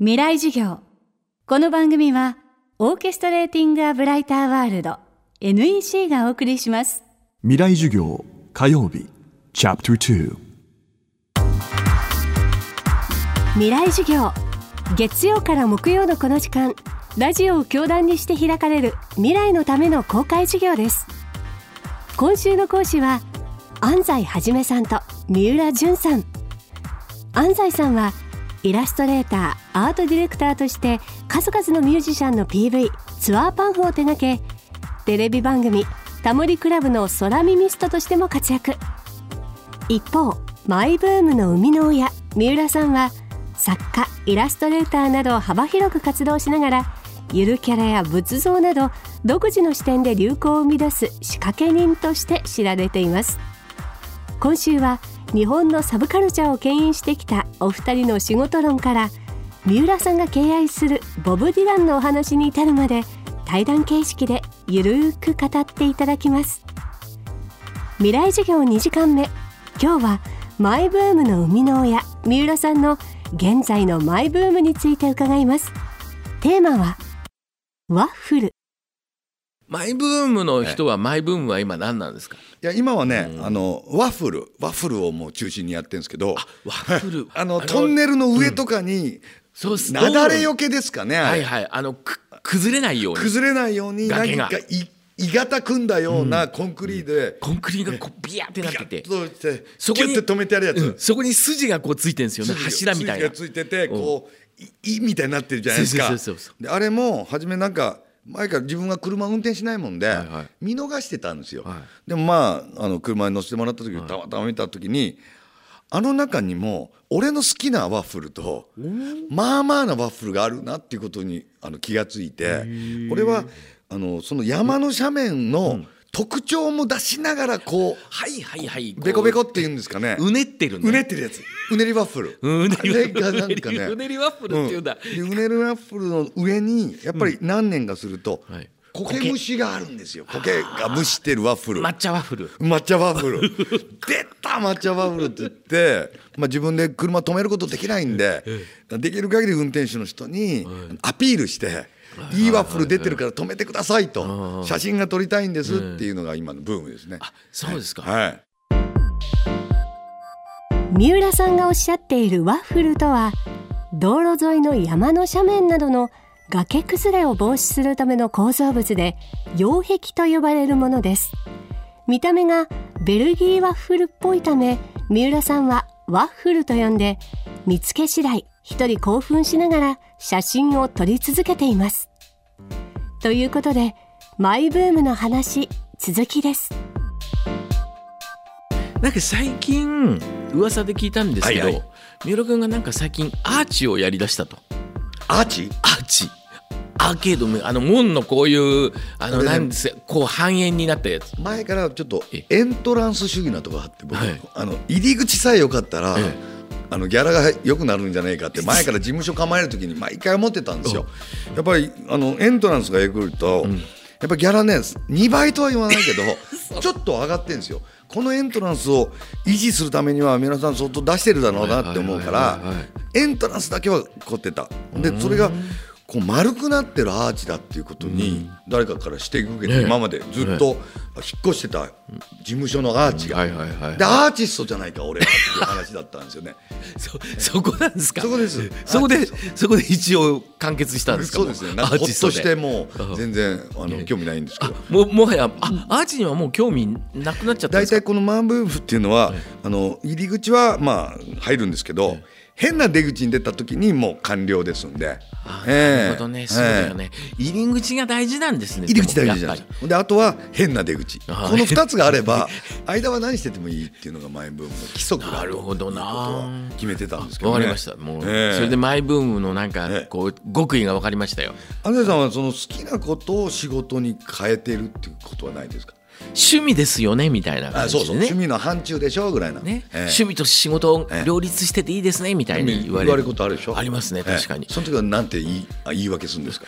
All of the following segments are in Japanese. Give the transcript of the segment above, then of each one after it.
未来授業。この番組はオーケストレーティング・ア・ブライター・ワールド NEC がお送りします。未来授業火曜日チャプター未来授業。月曜から木曜のこの時間ラジオを教壇にして開かれる未来のための公開授業です。今週の講師は安西はじめさんと三浦淳さん。安西さんはイラストレーターアートディレクターとして数々のミュージシャンの PV ツアーパンフを手掛けテレビ番組「タモリクラブ」の空耳ストとしても活躍。一方マイブームの生みの親三浦さんは作家イラストレーターなど幅広く活動しながらゆるキャラや仏像など独自の視点で流行を生み出す仕掛け人として知られています。今週は日本のサブカルチャーを牽引してきたお二人の仕事論から三浦さんが敬愛するボブ・ディランのお話に至るまで対談形式でゆるーく語っていただきます。未来授業2時間目今日はマイブームの生みの親三浦さんの現在のマイブームについて伺います。テーマはワッフル。マイブームの人はマイブームは今何なんですか？いや今はね、あのワッフルワッフルをもう中心にやってるんですけどワッフル。あのトンネルの上とかに、そうっす。なだれよけですかね、はいはい。あのく崩れないように。崩れないように何かい鋳型組んだようなコンクリで、コンクリがこうビヤってなってて。そこに止めてあるやつ、うん。そこに筋がこうついてるんですよね。柱みたいな。筋がついててこう「い」いみたいになってるじゃないですか。あれも初めなんか前から自分が車運転しないもんで見逃してたんですよ、はい。でもまああの車に乗せてもらった時にたまたま見た時にあの中にも俺の好きなワッフルとまあまあなワッフルがあるなっていうことにあの気がついて俺はあのその山の斜面の特徴も出しながらこうはいはいはいベコベコっていうんですかね。うねってるんだうねってるやつ。うねりワッフルうねりワッフルっていうんだ。でうねりワッフルの上にやっぱり何年かするとはい。苔虫があるんですよ。苔が蒸してるワッフル。抹茶ワッフル。抹茶ワッフル。出た抹茶ワッフルって言って、まあ、自分で車止めることできないんでできる限り運転手の人にアピールして「いいワッフル出てるから止めてください」と。写真が撮りたいんですっていうのが今のブームですね。あそうですか。はい。三浦さんがおっしゃっているワッフルとは道路沿いの山の斜面などの崖崩れを防止するための構造物で擁壁と呼ばれるものです。見た目がベルギーワッフルっぽいため三浦さんはワッフルと呼んで見つけ次第一人興奮しながら写真を撮り続けています。ということでマイブームの話続きです。なんか最近噂で聞いたんですけど、はいはい。三浦君がなんか最近アーチをやりだしたと。アーチ？アーチ。アーケードもあの門のこういうあのなんですこう半円になったやつ。前からちょっとえ。エントランス主義なとこあって僕、はい。あの入り口さえ良かったら、ええあのギャラが良くなるんじゃないかって 前から事務所構える時に毎回思ってたんですよ。やっぱりあのエントランスが良くると、やっぱギャラね2倍とは言わないけど ちょっと上がってるんですよ。このエントランスを維持するためには皆さん相当出してるだろうなって思うからエントランスだけは凝ってた。でそれがこう丸くなってるアーチだっていうことに誰かから指摘を受けてね今までずっと引っ越してた事務所のアーチが。でアーティストじゃないか俺はっていう話だったんですよね。そそこなんですか？そこです。そこでそこで一応完結したんですか？そうですね。なんかほっとしてもう全然あの興味ないんですけど。ももはやあアーチにはもう興味なくなっちゃったんですか？大体このマンブームっていうのは、あの入り口はまあ入るんですけど、変な出口に出た時にもう完了ですんで。なるほどね、そうだよね、入り口が大事なんですね。入り口大事じゃであとは変な出口。こあの2つがあれば間は何しててもいいっていうのがマイブームの規則だなるほどなということは決めてたんですけど、ね、わかりました。もう、ええ。それでマイブームのなんかええ。こう極意が分かりましたよ。安西さんはその好きなことを仕事に変えてるっていうことはないですか？趣味ですよねみたいなあ感じでね。そうそう。趣味の範疇でしょ？ぐらいな、ね。ええ趣味と仕事を両立してていいですねみたいに言われる。ことあるでしょ？ありますねええ。確かに、その時はなんて言いあ言い訳するんですか？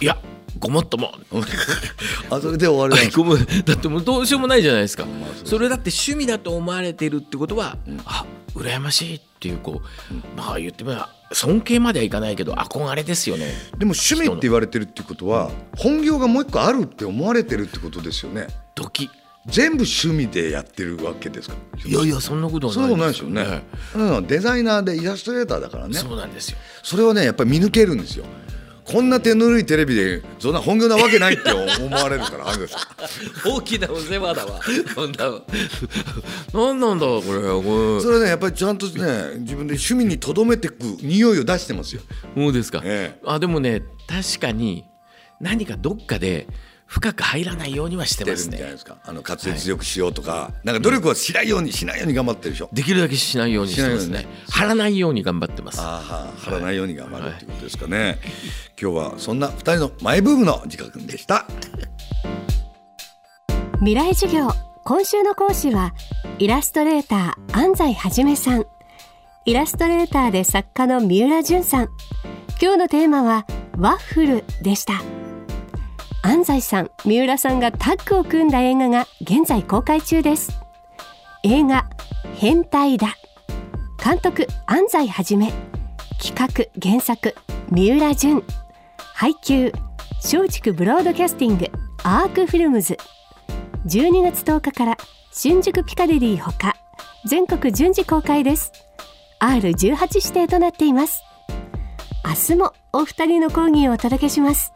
いやごもっとも。あそれで終わりなんですか？ごめん。だってもうどうしようもないじゃないですか、それだって趣味だと思われてるってことは、あ羨ましいっていうこう、まあ言ってみれば尊敬まではいかないけど憧れですよね。でも趣味って言われてるってことは本業がもう一個あるって思われてるってことですよね。時。全部趣味でやってるわけですか？いやいやそんなことはないいですよね。ですよね、うん、デザイナーでイラストレーターだからね。そうなんですよ。それはねやっぱり見抜けるんですよこんな手ぬるいテレビでそんな本業なわけないって思われるからあるんですよ大きなお世話だわ。こんな何なんだこれこそれねやっぱりちゃんとね自分で趣味にとどめてく匂いを出してますよ。れそうですか、ええ。あでもね確かに何かどっかで深く入らないようにはして出ますね。るんじゃないですか？あの滑舌よくしようとか、なんか努力はしないようにしないように頑張ってるでしょ？できるだけしないようにしてますね。張らないように頑張ってます。ああ張らないように頑張るっていうことですかね、今日はそんな二人のマイブームの時間でした。未来授業今週の講師はイラストレーター安西はじめさん。イラストレーターで作家の三浦淳さん。今日のテーマはワッフルでした安西さん三浦さんがタッグを組んだ映画が現在公開中です。映画変態だ。監督安西はじめ。企画原作三浦淳。配給松竹ブロードキャスティングアークフィルムズ。12月10日から新宿ピカデリーほか全国順次公開です。R18 指定となっています。明日もお二人の講義をお届けします。